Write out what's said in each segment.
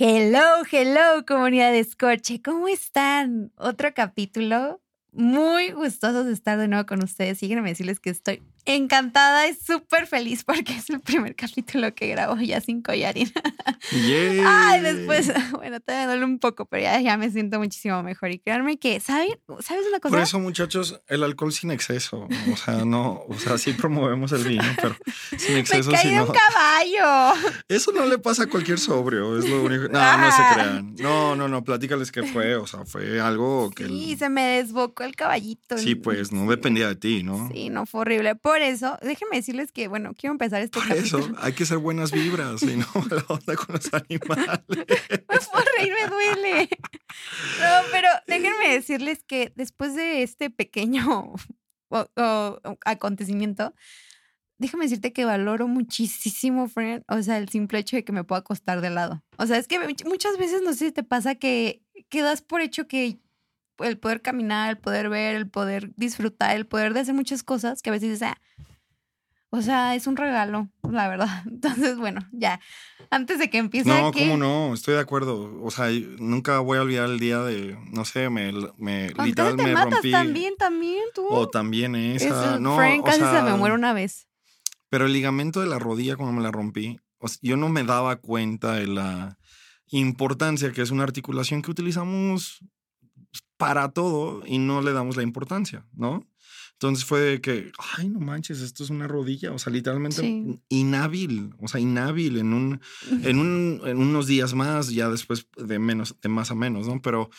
Hello, hello, comunidad de Escorche. ¿Cómo están? Otro capítulo. Muy gustosos de estar de nuevo con ustedes. Síguenme decirles que estoy encantada y súper feliz porque es el primer capítulo que grabo ya sin collarín. Yay. Ay, después, bueno, todavía duele un poco, pero ya, ya me siento muchísimo mejor. Y créanme que, ¿saben? ¿Sabes una cosa? Por eso, muchachos, el alcohol sin exceso. O sea, no, o sea, sí promovemos el vino, pero sin me exceso, caí si de un caballo. Eso no le pasa a cualquier sobrio, es lo único. No, no se crean. No, no, no, platícales qué fue. O sea, fue algo que. Sí, el- se me desbocó el caballito. Sí, pues no dependía de ti, ¿no? Sí, no, fue horrible. Por eso, déjenme decirles que, bueno, quiero empezar este Por eso hay que ser buenas vibras y no la onda con los animales. Puedo reír, me duele. No, pero déjenme decirles que después de este pequeño o- o- acontecimiento, déjame decirte que valoro muchísimo, friend, o sea, el simple hecho de que me pueda acostar de lado. O sea, es que much- muchas veces, no sé si te pasa que quedas por hecho que el poder caminar, el poder ver, el poder disfrutar, el poder de hacer muchas cosas que a veces dices, ah, o sea, es un regalo, la verdad. Entonces, bueno, ya, antes de que empiece No, aquí, cómo no, estoy de acuerdo. O sea, nunca voy a olvidar el día de, no sé, me, me ¿Con qué literal te me matas rompí. también, también tú? O también esa. Eso, no, Frank o casi se sea, me muere una vez. Pero el ligamento de la rodilla cuando me la rompí, o sea, yo no me daba cuenta de la importancia que es una articulación que utilizamos para todo y no le damos la importancia, ¿no? Entonces fue de que, ay, no manches, esto es una rodilla, o sea, literalmente Sí. inhábil, o sea, inhábil en un, en un, en unos días más, ya después de menos, de más a menos, ¿no? Pero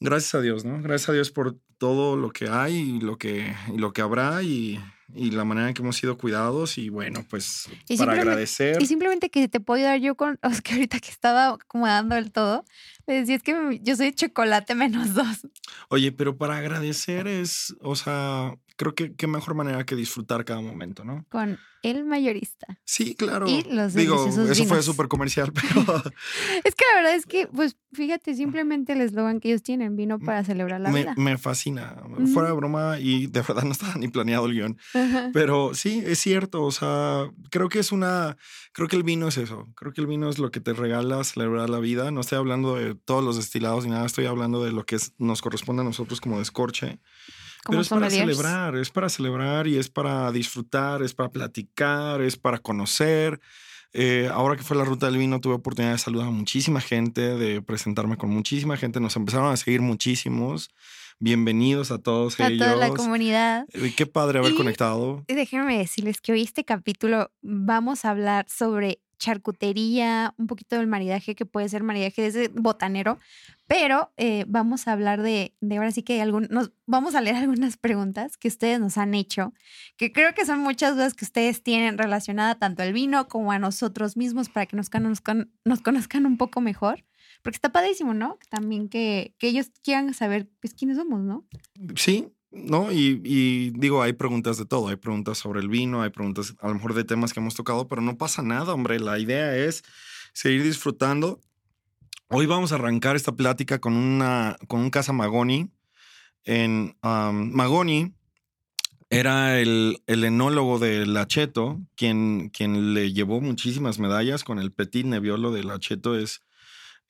gracias a Dios, ¿no? Gracias a Dios por todo lo que hay y lo que, y lo que habrá y, y la manera en que hemos sido cuidados y bueno, pues Y para agradecer. Y simplemente que te puedo ayudar yo con, sea, que ahorita que estaba acomodando el todo, le decía, es que yo soy chocolate menos dos. Oye, pero para agradecer es, o sea, creo que qué mejor manera que disfrutar cada momento, ¿no? Con el mayorista. Sí, claro. Y los Digo, eso fue súper comercial, pero Es que la verdad es que, pues, fíjate, simplemente el eslogan que ellos tienen, vino para celebrar la me, vida. me fascina. Fuera de broma y de verdad no estaba ni planeado el guion. Pero sí, es cierto. O sea, creo que es una. Creo que el vino es eso. Creo que el vino es lo que te regala celebrar la vida. No estoy hablando de todos los destilados ni nada. Estoy hablando de lo que es- nos corresponde a nosotros como descorche. Como Pero es para celebrar, es para celebrar y es para disfrutar, es para platicar, es para conocer. Eh, ahora que fue la ruta del vino, tuve oportunidad de saludar a muchísima gente, de presentarme con muchísima gente. Nos empezaron a seguir muchísimos. Bienvenidos a todos A ellos. toda la comunidad. Eh, Qué padre haber Y- conectado. Déjenme decirles que hoy este capítulo vamos a hablar sobre charcutería, un poquito del maridaje que puede ser maridaje desde botanero, pero eh, vamos a hablar de, de ahora sí que algún, nos, vamos a leer algunas preguntas que ustedes nos han hecho, que creo que son muchas dudas que ustedes tienen relacionada tanto al vino como a nosotros mismos para que nos conozcan, nos conozcan un poco mejor. Porque está padrísimo, ¿no? También que, que ellos quieran saber pues, quiénes somos, ¿no? Sí, ¿no? Y, digo, hay preguntas de todo. Hay preguntas sobre el vino, hay preguntas a lo mejor de temas que hemos tocado, pero no pasa nada, hombre. La idea es seguir disfrutando. Hoy vamos a arrancar esta plática con, una, con un casa Magoni. En Magoni era el, el enólogo de Lacheto, quien, quien le llevó muchísimas medallas con el Petit Nebbiolo de Lacheto. Es,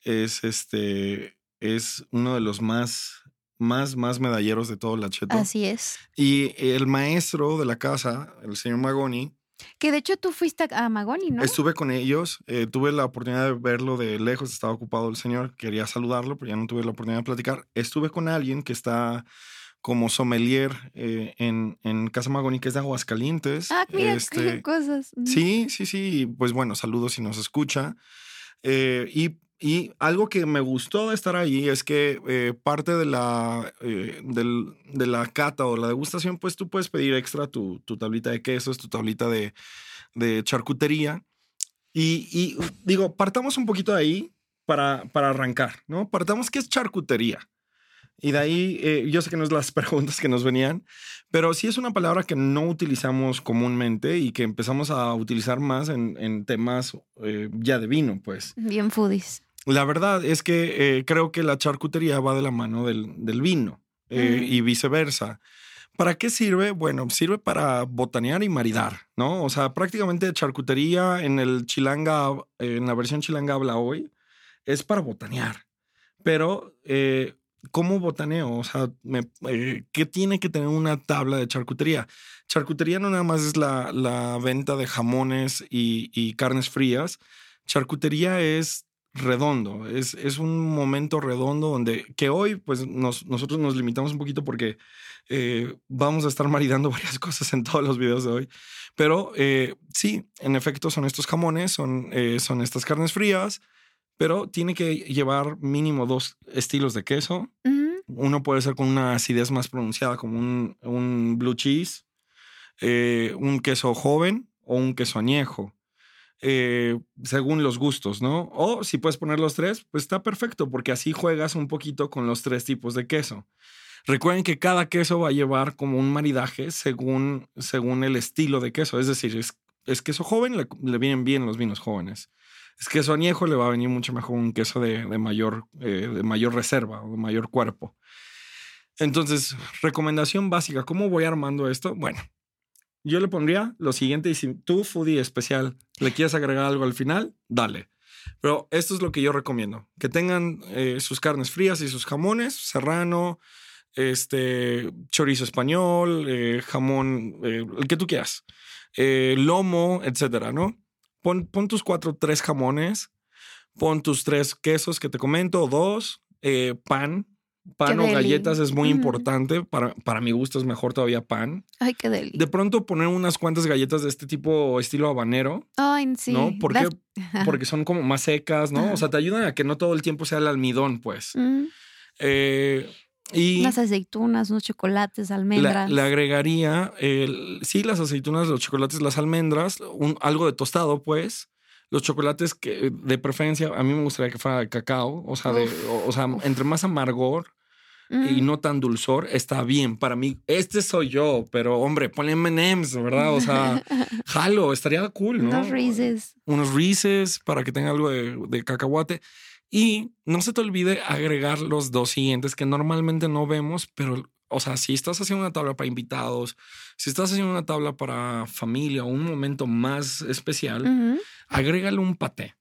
es, este, es uno de los más más, más medalleros de todo Lacheto. Así es. Y el maestro de la casa, el señor Magoni, Que de hecho tú fuiste a Magoni, ¿no? estuve con ellos, eh, tuve la oportunidad de verlo de lejos, estaba ocupado el señor, quería saludarlo, pero ya no tuve la oportunidad de platicar. Estuve con alguien que está como sommelier eh, en, en Casa Magoni, que es de Aguascalientes. Ah, mira, Este, cosas. Sí, sí, sí. Pues bueno, saludos si nos escucha. Eh, y, y algo que me gustó de estar ahí es que eh, parte de la, eh, de la cata o la degustación, pues tú puedes pedir extra tu, tu tablita de quesos, tu tablita de, charcutería. Y, digo, partamos un poquito de ahí para, para arrancar, ¿no? Partamos, ¿qué es charcutería? Y de ahí, eh, yo sé que no es las preguntas que nos venían, pero sí es una palabra que no utilizamos comúnmente y que empezamos a utilizar más en, en temas eh, ya de vino, pues. Bien foodies. La verdad es que eh, creo que la charcutería va de la mano del, del vino eh, Mm. y viceversa. ¿Para qué sirve? Bueno, sirve para botanear y maridar, ¿no? O sea, prácticamente charcutería en el chilanga, en la versión chilanga habla hoy, es para botanear. Pero, eh, ¿cómo botaneo? O sea, eh, ¿qué tiene que tener una tabla de charcutería? Charcutería no nada más es la, venta de jamones y, carnes frías. Charcutería es redondo, es, un momento redondo donde que hoy pues nos- nosotros nos limitamos un poquito porque eh, vamos a estar maridando varias cosas en todos los videos de hoy. Pero eh, sí, en efecto son estos jamones, son estas carnes frías, pero tiene que llevar mínimo dos estilos de queso. Uno puede ser con una acidez más pronunciada, como un, un blue cheese, eh, un queso joven o un queso añejo, eh, según los gustos, ¿no? O si puedes poner los tres, pues está perfecto, porque así juegas un poquito con los tres tipos de queso. Recuerden que cada queso va a llevar como un maridaje según, según el estilo de queso. Es decir, es, es queso joven, le, le vienen bien los vinos jóvenes. Es queso añejo, le va a venir mucho mejor un queso de, mayor, eh, de mayor reserva o de mayor cuerpo. Entonces, recomendación básica, ¿cómo voy armando esto? Bueno, yo le pondría lo siguiente y si tú, foodie especial, le quieres agregar algo al final, dale. Pero esto es lo que yo recomiendo, que tengan eh, sus carnes frías y sus jamones, serrano, este, chorizo español, eh, jamón, el que tú quieras, lomo, etcétera, ¿no? Pon, pon tus cuatro, tres jamones, pon tus tres quesos que te comento, dos, eh, pan, pan o deli. galletas es muy Ujú. importante, para, para mi gusto es mejor todavía pan. Ay, qué deli. De pronto poner unas cuantas galletas de este tipo estilo habanero, Ay, sí. ¿no? ¿Por qué? Porque son como más secas, ¿no? O sea, te ayudan a que no todo el tiempo sea el almidón, pues. Mm, Eh, y Unas aceitunas, unos chocolates, le, almendras. le agregaría, el, sí, las aceitunas, los chocolates, las almendras, un, algo de tostado, pues. Los chocolates que de preferencia, a mí me gustaría que fuera de cacao, o sea, de, o, o sea, entre más amargor y Mm, no tan dulzor, está bien. Para mí, este soy yo, pero hombre, ponle MMs, ¿verdad? O sea, jalo, estaría cool, ¿no? Unos Reese's. Unos Reese's para que tenga algo de, de cacahuate. Y no se te olvide agregar los dos siguientes que normalmente no vemos, pero, o sea, si estás haciendo una tabla para invitados, si estás haciendo una tabla para familia o un momento más especial, Ujú. agrégale un paté.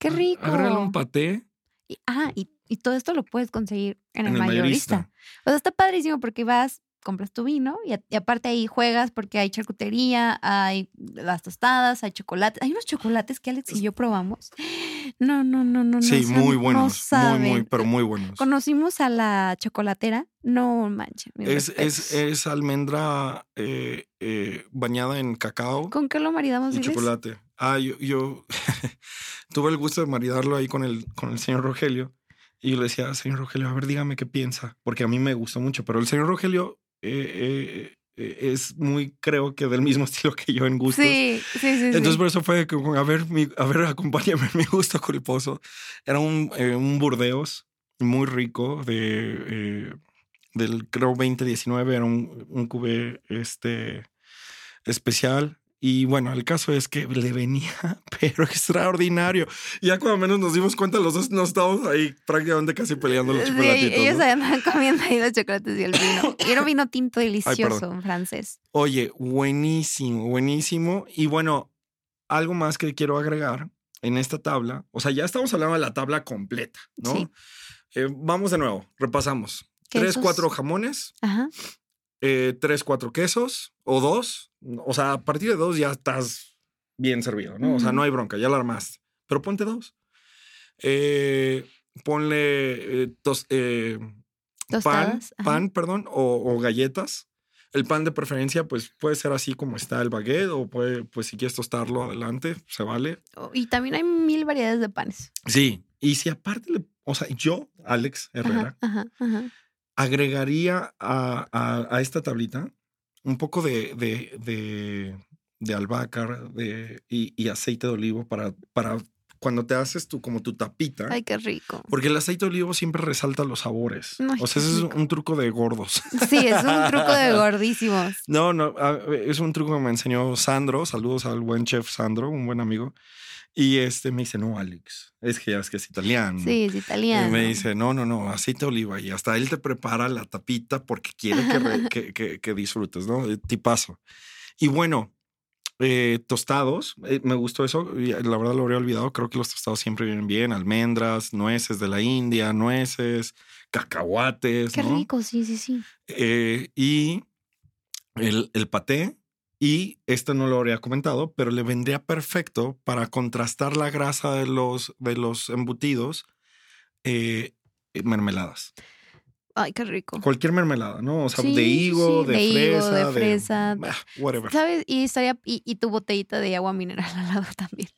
Qué rico. Agrégale un paté Y- ah, y, y todo esto lo puedes conseguir en el, el mayorista. mayorista. O sea, está padrísimo porque vas, compras tu vino y, a- y aparte ahí juegas porque hay charcutería, hay las tostadas, hay chocolates. Hay unos chocolates que Alex y yo probamos. No, no, no, no. Sí, no, muy no buenos. muy, saben. muy, pero muy buenos. Conocimos a la chocolatera. No manches. Es, es, es almendra eh, eh, bañada en cacao ¿Con qué lo maridamos? y diles? chocolate. Ah, yo, yo tuve el gusto de maridarlo ahí con el, con el señor Rogelio. Y yo le decía, señor Rogelio, a ver, dígame qué piensa. Porque a mí me gustó mucho. Pero el señor Rogelio eh, es muy, creo que del mismo estilo que yo en gustos. Sí, sí, sí. Entonces, sí. por eso fue como, a ver, mi- a ver, acompáñame mi gusto culposo. Era un, eh, un Burdeos muy rico de, eh, del, creo, 2019. Era un, un cubé este, especial. Y bueno, el caso es que le venía, pero extraordinario. Ya cuando menos nos dimos cuenta, los dos nos estábamos ahí prácticamente casi peleando los Sí, chocolatitos. ellos ¿no? andaban comiendo ahí los chocolates y el vino. Y era un vino tinto delicioso en francés. Oye, buenísimo, buenísimo. Y bueno, algo más que quiero agregar en esta tabla, o sea, ya estamos hablando de la tabla completa, ¿no? Sí. Eh, vamos de nuevo, repasamos. Tres, cuatro jamones, Ajá. Eh, tres, cuatro quesos o dos. O sea, a partir de dos ya estás bien servido, ¿no? O sea, no hay bronca, ya la armaste. Pero ponte dos. Eh, ponle eh, tos- eh, pan, pan, perdón, o, o galletas. El pan de preferencia, pues puede ser así como está el baguette, o puede, pues si quieres tostarlo adelante, se vale. Oh, Y también hay mil variedades de panes. Sí. Y si aparte, le, o sea, yo, Alex Herrera, Ajá, ajá, ajá. Agregaría a, a- esta tablita un poco de, de, de, albahaca y, y aceite de olivo para, para cuando te haces tu, como tu tapita. Ay, qué rico. Porque el aceite de olivo siempre resalta los sabores. Ay, o sea, ese es un truco de gordos. Sí, es un truco de gordísimos. No, no, es un truco que me enseñó Sandro. Saludos al buen chef Sandro, un buen amigo. Y este me dice, no, Alex, es que ya es que es italiano. Sí, es Y italiano. me dice, no, no, no, aceite de oliva. Y hasta él te prepara la tapita porque quiere que, re- que, que- que disfrutes, ¿no? Eh, Tipazo. Y bueno, eh, tostados, eh, me gustó eso. y La verdad lo habría olvidado. Creo que los tostados siempre vienen bien. Almendras, nueces de la India, nueces, cacahuates, Qué ¿no? rico, sí, sí, sí. Eh, y el, el paté. Y este no lo habría comentado, pero le vendría perfecto para contrastar la grasa de los, de los embutidos, eh, mermeladas. Ay, qué rico. Cualquier mermelada, ¿no? O sea, Sí, de sí, higo, sí, de, de higo, fresa, de fresa, de- ah, whatever. ¿Sabes? Y estaría, y, y tu botellita de agua mineral al lado también.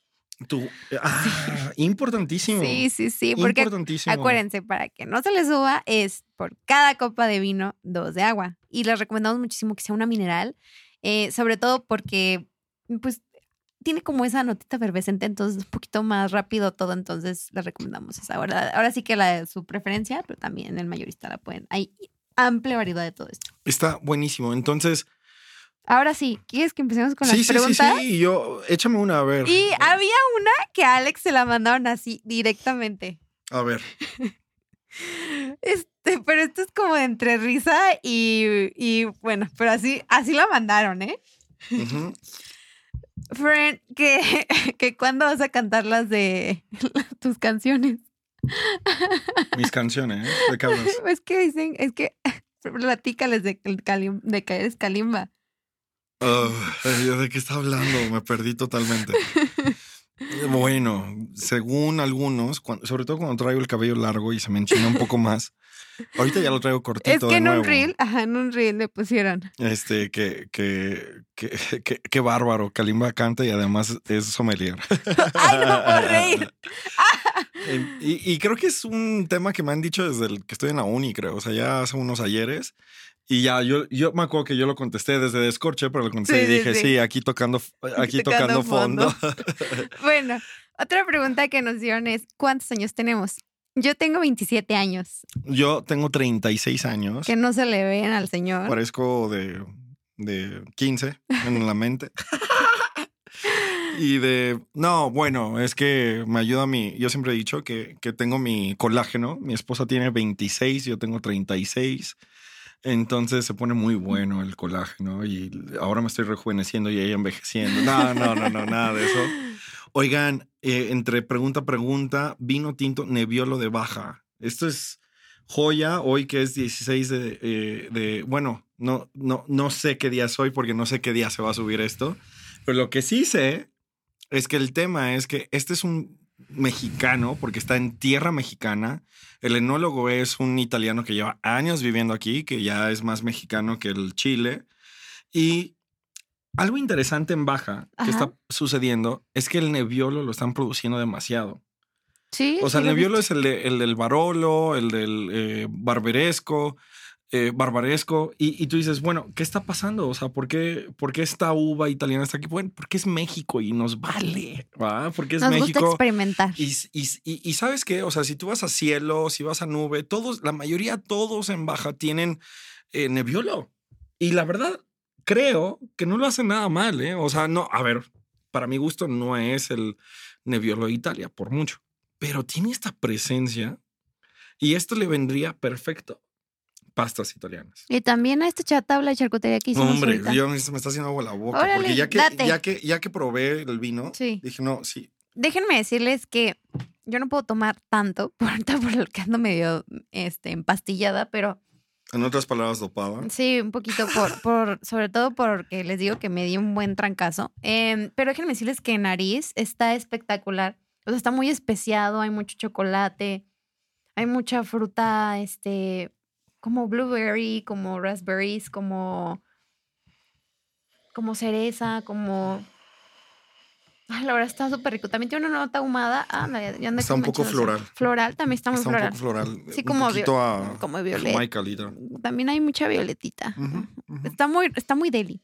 Tú, ah, importantísimo. Sí, sí, sí. Porque importantísimo. acuérdense, para que no se les suba, es por cada copa de vino, dos de agua. Y les recomendamos muchísimo que sea una mineral, eh, sobre todo porque, pues, tiene como esa notita efervescente, entonces es un poquito más rápido todo, entonces les recomendamos esa. Ahora, ahora sí que la de su preferencia, pero también el mayorista la pueden. Hay amplia variedad de todo esto. Está buenísimo. Entonces, Ahora sí, ¿quieres que empecemos con sí, las sí, sí, preguntas? sí. Yo, échame una a ver. Y había una que a Alex se la mandaron así directamente. A ver. Este, pero esto es como entre risa y, y bueno, pero así, así la mandaron, ¿eh? Ujú. Friend, que, que cuándo vas a cantar las de tus canciones. Mis canciones, ¿eh? ¿De qué hablas? Es que dicen, es que platícales de, de que eres Kalimba. ¿yo ¿De qué está hablando? Me perdí totalmente. Bueno, según algunos, cuan- sobre todo cuando traigo el cabello largo y se me enchina un poco más. Ahorita ya lo traigo cortito. Es que de en nuevo. un reel, ajá, en un reel le pusieron. Este, que, que, que, que, que bárbaro. Kalimba canta y además es sommelier. ¡Ay, no puedo reír! Y, y creo que es un tema que me han dicho desde el que estoy en la uni, creo. O sea, ya hace unos ayeres. Y ya, yo, yo me acuerdo que yo lo contesté desde Descorche, pero lo contesté Sí, y dije, sí. sí, aquí tocando, aquí tocando tocando fondo. Bueno, otra pregunta que nos dieron es, ¿cuántos años tenemos? Yo tengo 27 años, yo tengo 36 años. que no se le ven al señor. Parezco de, de 15 en la mente. Y de, no, bueno, es que me ayuda mi, yo siempre he dicho que, que tengo mi colágeno, mi esposa tiene 26, yo tengo 36, entonces se pone muy bueno el colágeno y ahora me estoy rejuveneciendo y ella envejeciendo. No, no, no, no, nada de eso. Oigan, eh, entre pregunta pregunta, vino tinto Nebbiolo de baja. Esto es joya hoy que es 16 de, eh, de bueno, no, no, no sé qué día es hoy porque no sé qué día se va a subir esto, pero lo que sí sé es que el tema es que este es un mexicano porque está en tierra mexicana. El enólogo es un italiano que lleva años viviendo aquí, que ya es más mexicano que el Chile. Y algo interesante en Baja que está sucediendo es que el Nebbiolo lo están produciendo demasiado. Sí. O sea, sí el lo he Nebbiolo visto. es el, de- el del Barolo, el del eh, Barberesco, eh, Barbaresco. Y, y tú dices, bueno, ¿qué está pasando? O sea, ¿por qué, por qué esta uva italiana está aquí? Bueno, porque es México y nos vale, ¿va? Porque es Nos gusta México. experimentar. Y, y, sabes qué, o sea, si tú vas a cielo, si vas a nube, todos, la mayoría, todos en baja tienen eh, Nebbiolo. Y la verdad, creo que no lo hacen nada mal, ¿eh? O sea, no, a ver, para mi gusto no es el Nebbiolo de Italia, por mucho, pero tiene esta presencia y esto le vendría perfecto. Pastas italianas. Y también a esta chatabla de charcutería que hicimos Hombre, ahorita. yo me me está haciendo agua la boca Órale, porque ya que, date. ya que ya que probé el vino, Sí. dije, no, sí, Déjenme decirles que yo no puedo tomar tanto, por por lo que ando medio este, empastillada, pero en otras palabras, dopada. sí, un poquito por, por, sobre todo porque les digo que me di un buen trancazo. Em, pero déjenme decirles que nariz está espectacular. O sea, está muy especiado, hay mucho chocolate, hay mucha fruta, este, como blueberry, como raspberries, como, como cereza, como... Ay, la verdad está súper rico. También tiene una nota ahumada. Ah, ya, ya anda Está un poco floral. Floral, también está muy Está floral. un poco floral. Sí, un como poquito vi- a como violeta. Jamaica. También hay mucha violetita. Está muy, está muy deli.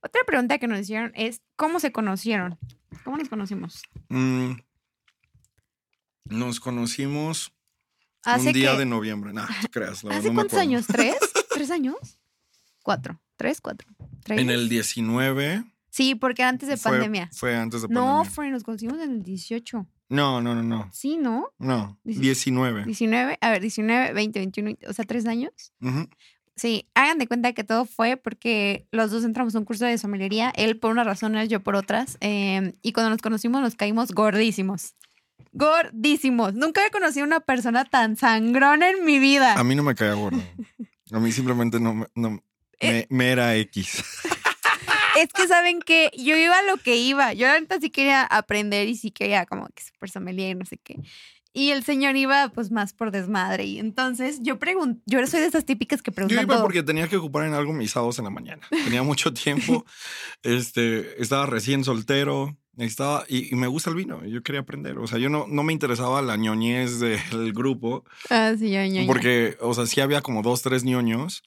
Otra pregunta que nos hicieron es, ¿cómo se conocieron? ¿Cómo nos conocimos? Mm, Nos conocimos Hace un día que- de noviembre. No creas. no, ¿Hace no cuántos años? ¿Tres? ¿Tres años? ¿Cuatro? ¿Tres? ¿Cuatro? ¿Tres? En el 19. Sí, porque antes de fue- pandemia. Fue antes de No, pandemia. Fred, nos conocimos en el 18. No, no, no, no. Sí, ¿no? No, Dieci- 19. 19, a ver, 19, 20, 21, 20, o sea, tres años. Ujú. Sí, hagan de cuenta que todo fue porque los dos entramos a un curso de somelería, él por unas razones, yo por otras, eh, y cuando nos conocimos nos caímos gordísimos. Gordísimos. Nunca había conocido a una persona tan sangrona en mi vida. A mí no me caía gordo. A mí simplemente no, me- no Eh. me, me era X. Es que saben que yo iba a lo que iba. Yo la neta sí quería aprender y sí quería como que super sommelier y no sé qué. Y el señor iba pues más por desmadre. Y entonces yo pregunto, yo soy de esas típicas que Yo preguntan iba todo. porque tenía que ocupar en algo mis sábados en la mañana. Tenía mucho tiempo. este, estaba recién soltero. Estaba, y, y me gusta el vino. Yo quería aprender. O sea, yo no, no me interesaba la ñoñez del grupo. Ah, sí, yo, yo, yo. Porque, o sea, sí había como dos, tres ñoños.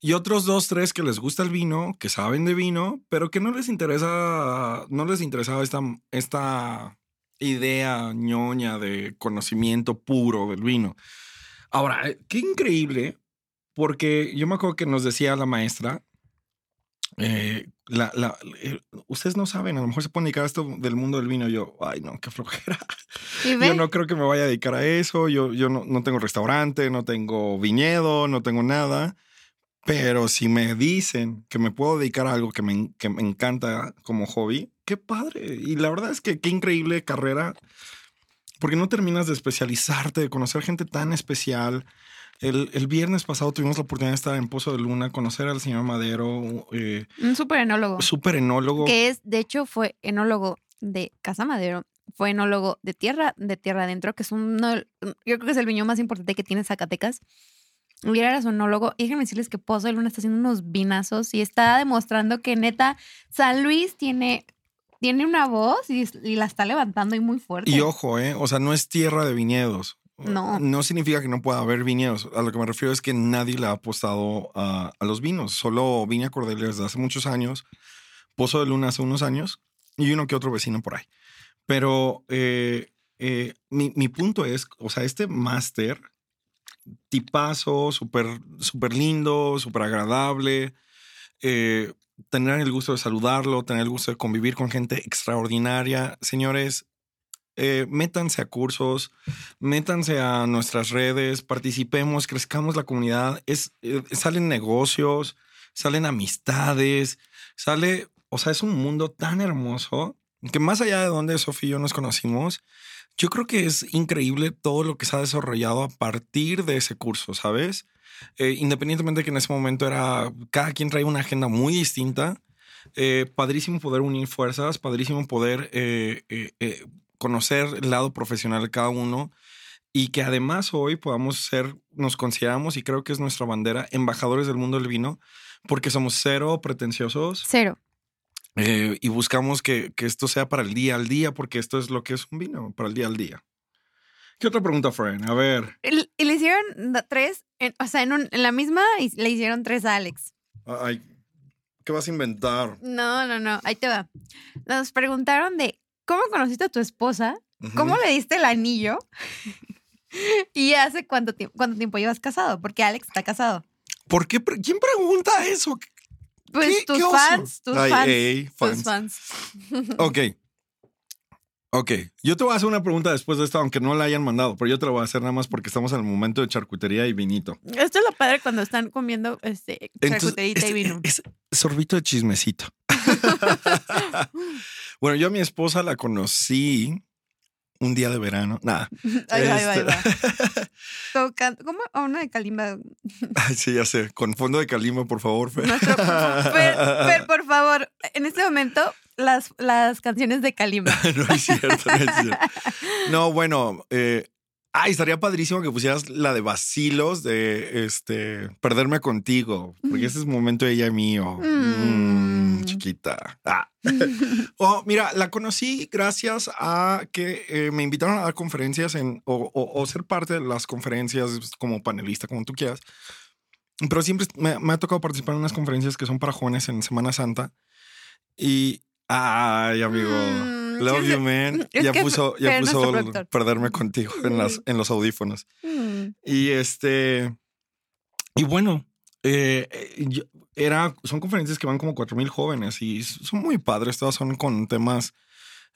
Y otros dos, tres que les gusta el vino, que saben de vino, pero que no les interesa, no les interesaba esta, esta idea ñoña de conocimiento puro del vino. Ahora, eh, qué increíble, porque yo me acuerdo que nos decía la maestra, eh, la, la- eh, ustedes no saben, a lo mejor se pueden dedicar a esto del mundo del vino. Yo, ay, no, qué flojera. Yo no creo que me vaya a dedicar a eso. Yo, yo no, no tengo restaurante, no tengo viñedo, no tengo nada. Pero si me dicen que me puedo dedicar a algo que me, que me encanta como hobby, qué padre. Y la verdad es que qué increíble carrera. Porque no terminas de especializarte, de conocer gente tan especial. El, el viernes pasado tuvimos la oportunidad de estar en Pozo de Luna, conocer al señor Madero, eh, Un super enólogo. súper enólogo. Que es, de hecho, fue enólogo de Casa Madero. Fue enólogo de tierra, de tierra adentro, que es uno, yo creo que es el viñón más importante que tiene Zacatecas. Y él era su enólogo. Y déjenme decirles que Pozo de Luna está haciendo unos vinazos y está demostrando que neta San Luis tiene, tiene una voz y, y la está levantando y muy fuerte. Y ojo, ¿eh? O sea, no es tierra de viñedos. No. No significa que no pueda haber viñedos. A lo que me refiero es que nadie le ha apostado a, a los vinos. Solo Viña Cordelia desde hace muchos años, Pozo de Luna hace unos años y uno que otro vecino por ahí. Pero eh, eh, mi, mi punto es, o sea, este máster, tipazo, súper súper lindo, súper agradable, eh, tener el gusto de saludarlo, tener el gusto de convivir con gente extraordinaria. Señores, eh, métanse a cursos, métanse a nuestras redes, participemos, crezcamos la comunidad. Es, eh, salen negocios, salen amistades, sale, o sea, es un mundo tan hermoso que más allá de donde Sofía y yo nos conocimos, yo creo que es increíble todo lo que se ha desarrollado a partir de ese curso, ¿sabes? Eh, independientemente de que en ese momento era, cada quien trae una agenda muy distinta. eh, padrísimo poder unir fuerzas, padrísimo poder eh, conocer el lado profesional de cada uno y que además hoy podamos ser, nos consideramos y creo que es nuestra bandera, embajadores del mundo del vino, porque somos cero pretenciosos Cero. eh, y buscamos que, que esto sea para el día al día, porque esto es lo que es un vino, para el día al día. ¿Qué otra pregunta, Fran? A ver, Y y le hicieron tres, en- o sea, en, un- en la misma le hicieron tres a Alex. ay, ¿qué vas a inventar? No, no, no, ahí te va. Nos preguntaron de cómo conociste a tu esposa, cómo le diste el anillo y hace cuánto tiempo, cuánto tiempo llevas casado, porque Alex está casado. ¿Por qué? pre- ¿Quién pregunta eso? Pues ¿Qué- tus qué fans, tus Ay, fans, ey, tus fans. fans. Ok. Ok, yo te voy a hacer una pregunta después de esto, aunque no la hayan mandado, pero yo te la voy a hacer nada más porque estamos en el momento de charcutería y vinito. Esto es lo padre cuando están comiendo este charcuterita y vino. es sorbito de chismecito. bueno, yo a mi esposa la conocí un día de verano. Nada. Ahí va, ahí va, ahí va. Este- Tocando, ¿cómo? A una de Kalimba. Ay, sí, ya sé. Con fondo de calima, por favor, Fer. Nuestro, Fer, Fer, por favor, en este momento, las, las canciones de Kalimba. no es cierto, no es cierto. No, bueno, eh, ay, estaría padrísimo que pusieras la de vacilos de este perderme contigo, porque ese es momento de ella mío. Mm. Mm, chiquita. Ah. oh, mira, la conocí gracias a que eh, me invitaron a dar conferencias en, o, o- o ser parte de las conferencias como panelista, como tú quieras. Pero siempre me, me ha tocado participar en unas conferencias que son para jóvenes en Semana Santa. Y, ay, amigo. Mm, Love you, man. Ya puso, ya puso perderme contigo en, las, en los audífonos. Mm. Y este. Y bueno, eh, eh, era, son conferencias que van como cuatro mil jóvenes y son muy padres. Todas son con temas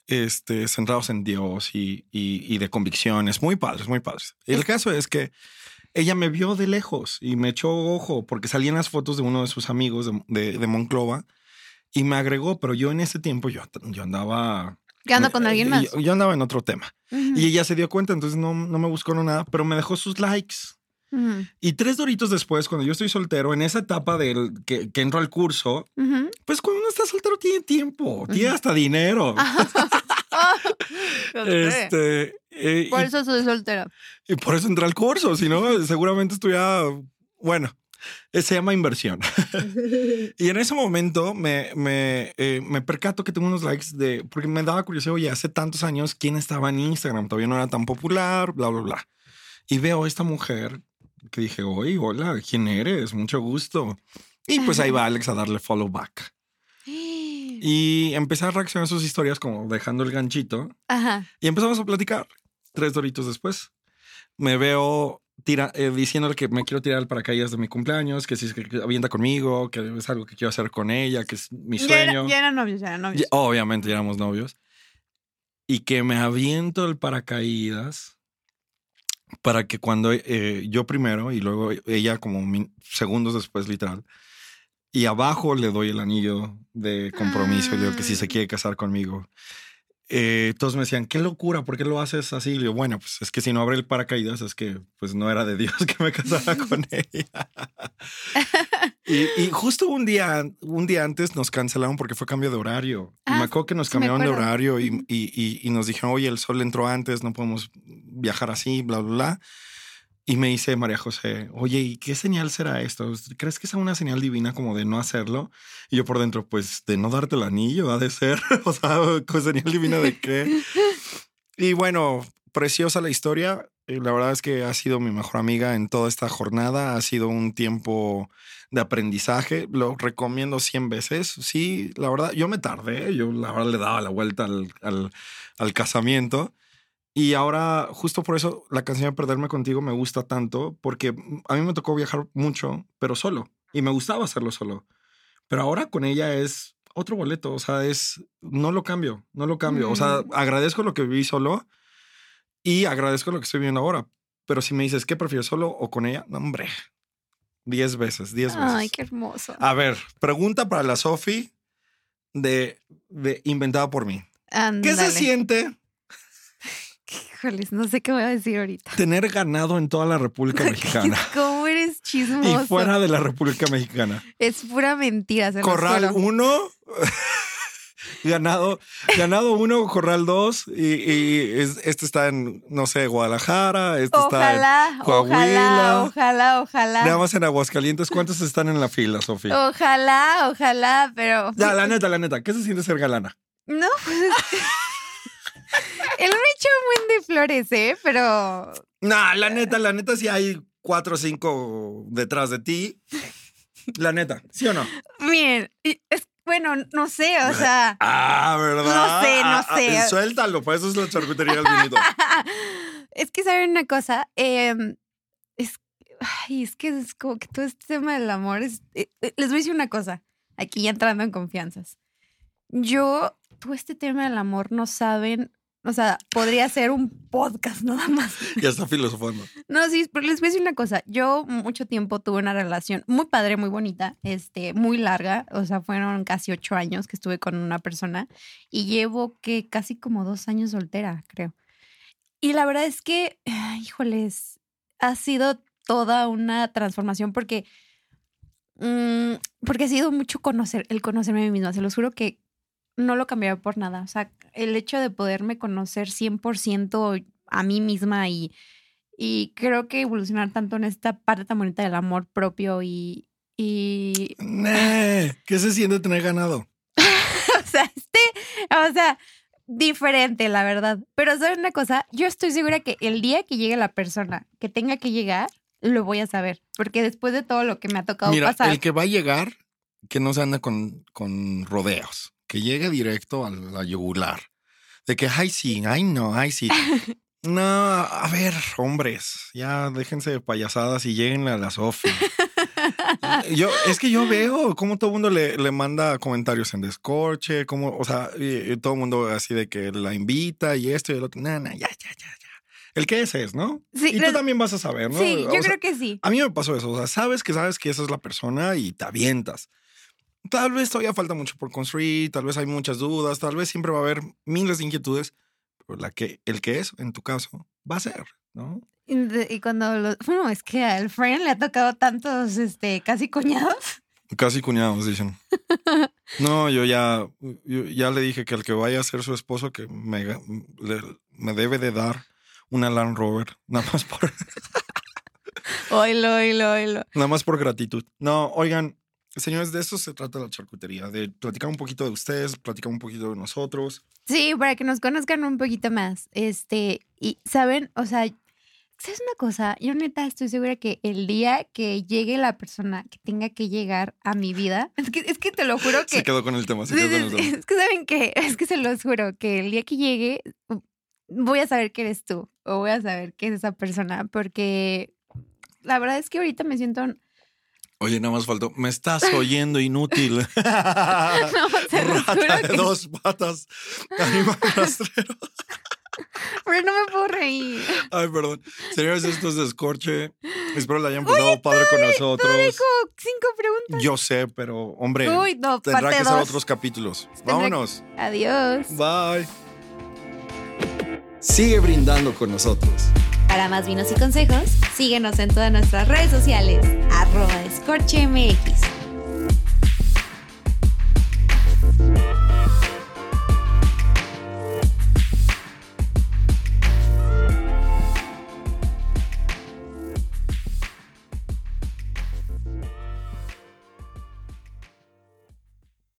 este, centrados en Dios y, y- y de convicciones. Muy padres, muy padres. El caso es que ella me vio de lejos y me echó ojo porque salían las fotos de uno de sus amigos de, de- de Monclova y me agregó, pero yo en ese tiempo yo, yo andaba. ¿Qué ando con alguien más? Yo, yo andaba en otro tema. Y ella se dio cuenta, entonces no, no me buscó no nada, pero me dejó sus likes. Y tres doritos después, cuando yo estoy soltero, en esa etapa del que, que entro al curso, pues cuando uno está soltero tiene tiempo, tiene hasta dinero. Este, eh, Por eso soy soltera. y por eso entré al curso, si no, seguramente estuviera, bueno, se llama inversión. y en ese momento me, me, eh, me percato que tengo unos likes de, porque me daba curiosidad, oye, hace tantos años, ¿quién estaba en Instagram? Todavía no era tan popular, bla, bla, bla. Y veo a esta mujer que dije, oye, hola, ¿quién eres? Mucho gusto. Y pues ahí va Alex a darle follow back. Y empecé a reaccionar a sus historias como dejando el ganchito. Ajá. Y empezamos a platicar. Tres doritos después. Me veo tira, eh, diciéndole que me quiero tirar el paracaídas de mi cumpleaños, que si es que, que avienta conmigo, que es algo que quiero hacer con ella, que es mi Ya, era- sueño. ya eran novios, ya eran novios. Ya- obviamente ya éramos novios. Y que me aviento el paracaídas para que cuando eh, yo primero y luego ella como min- segundos después, literal. Y abajo le doy el anillo de compromiso y le digo que si se Ah. quiere casar conmigo. Eh, todos me decían, qué locura, ¿por qué lo haces así? Y digo, bueno, pues es que si no abre el paracaídas es que pues no era de Dios que me casara con ella. y, y justo un día, un día antes nos cancelaron porque fue cambio de horario. y Ah, me acuerdo que nos cambiaron de horario y, y- y- y nos dijeron, oye, el sol entró antes, no podemos viajar así, bla, bla, bla. Y me dice María José, oye, ¿y qué señal será esto? ¿Crees que es una señal divina como de no hacerlo? Y yo por dentro, pues de no darte el anillo, ha de ser. o sea, ¿con señal divina de qué? y bueno, preciosa la historia. Eh, La verdad es que ha sido mi mejor amiga en toda esta jornada. Ha sido un tiempo de aprendizaje. Lo recomiendo 100 veces. Sí, la verdad, yo me tardé. Yo la verdad le daba la vuelta al, al casamiento. Y ahora, justo por eso, la canción de Perderme Contigo me gusta tanto, porque a mí me tocó viajar mucho, pero solo. Y me gustaba hacerlo solo. Pero ahora con ella es otro boleto. O sea, es. No lo cambio, no lo cambio. O sea, Mm. agradezco lo que viví solo y agradezco lo que estoy viviendo ahora. Pero si me dices, ¿qué prefieres solo o con ella? No, hombre. Diez veces, diez veces. Ay, qué hermoso. A ver, pregunta para la Sofi de, de inventada por mí. ¿Qué Ándale. se siente Híjoles, no sé qué voy a decir ahorita. tener ganado en toda la República Mexicana ¿Cómo eres y chismoso? fuera de la República Mexicana? Es pura mentira, se Corral. 1, ganado, ganado 1, Corral 2, y, y es- este está en, no sé, Guadalajara, este está Ojalá, en Coahuila. ojalá, ojalá, ojalá. Nada más en Aguascalientes. ¿Cuántos están en la fila, Sofía? Ojalá, ojalá, pero. Ya, la neta, la neta. ¿Qué se siente ser galana? No, pues. Él me echó un buen de flores, ¿eh? Pero. No, la neta, la neta, si hay cuatro o cinco detrás de ti. La neta, ¿sí o no? Miren, es, bueno, no sé, o sea. Ah, ¿verdad? No sé, no Ah, ah, sé. suéltalo, pues eso es la charcutería del vinito. es que saben una cosa, Em, es, ay, es que es como que todo este tema del amor es, eh, eh, les voy a decir una cosa, aquí ya entrando en confianzas. Yo, todo este tema del amor no saben, o sea, podría ser un podcast nada más. Ya está filosofando. No, sí, pero les voy a decir una cosa. Yo mucho tiempo tuve una relación muy padre, muy bonita, este, muy larga. O sea, fueron casi ocho años que estuve con una persona y llevo que casi como dos años soltera, creo. Y la verdad es que, híjoles, ha sido toda una transformación porque, mm, porque ha sido mucho conocer, el conocerme a mí misma. Se los juro que no lo cambiaría por nada. O sea, el hecho de poderme conocer 100% a mí misma y, y creo que evolucionar tanto en esta parte tan bonita del amor propio y, y ¿Qué se siente tener ganado? o sea, este, o sea, diferente, la verdad. Pero ¿saben una cosa? Yo estoy segura que el día que llegue la persona que tenga que llegar, lo voy a saber. Porque después de todo lo que me ha tocado Mira, pasar. el que va a llegar, que no se anda con, con rodeos, que llegue directo a la yugular. De que, ay, sí, ay, no, ay, sí. No, a ver, hombres, ya déjense de payasadas y lleguen a la Sofi. yo, es que yo veo cómo todo el mundo le, le manda comentarios en descorche, como, o sea, y- y todo el mundo así de que la invita y esto y el otro. No, no, ya, ya, ya, ya. El que ese es, ¿no? Sí, y tú también vas a saber, ¿no? Sí, O yo sea, creo que sí. a mí me pasó eso, o sea, sabes que sabes que esa es la persona y te avientas. Tal vez todavía falta mucho por construir, tal vez hay muchas dudas, tal vez siempre va a haber miles de inquietudes, pero la que, el que es, en tu caso, va a ser, ¿no? Y de- y cuando lo, bueno, es que al Fran le ha tocado tantos, este, casi cuñados. Casi cuñados, dicen. No, yo ya, yo ya le dije que el que vaya a ser su esposo, que me, le- me debe de dar una Land Rover, nada más por, Oilo, oilo, oilo. nada más por gratitud. No, oigan, señores, de eso se trata la charcutería, de platicar un poquito de ustedes, platicar un poquito de nosotros. Sí, para que nos conozcan un poquito más. Este, y saben, o sea, ¿sabes una cosa? Yo neta estoy segura que el día que llegue la persona que tenga que llegar a mi vida, es que, es que te lo juro que. Se quedó con el tema, se quedó con el tema. Es que saben que, es que se los juro, que el día que llegue voy a saber que eres tú o voy a saber que es esa persona porque la verdad es que ahorita me siento... Oye, nada más faltó. Me estás oyendo inútil. No, se Rata de que- dos patas. Animal rastrero. Pero no me puedo reír. Ay, perdón. Señores, esto es Descorche. Espero la hayan pasado padre con nosotros. Tengo cinco preguntas. Yo sé, pero hombre, Uy, no, tendrá que ser otros capítulos. Vámonos. Adiós. Bye. Sigue brindando con nosotros. Para más vinos y consejos, síguenos en todas nuestras redes sociales. Arroba.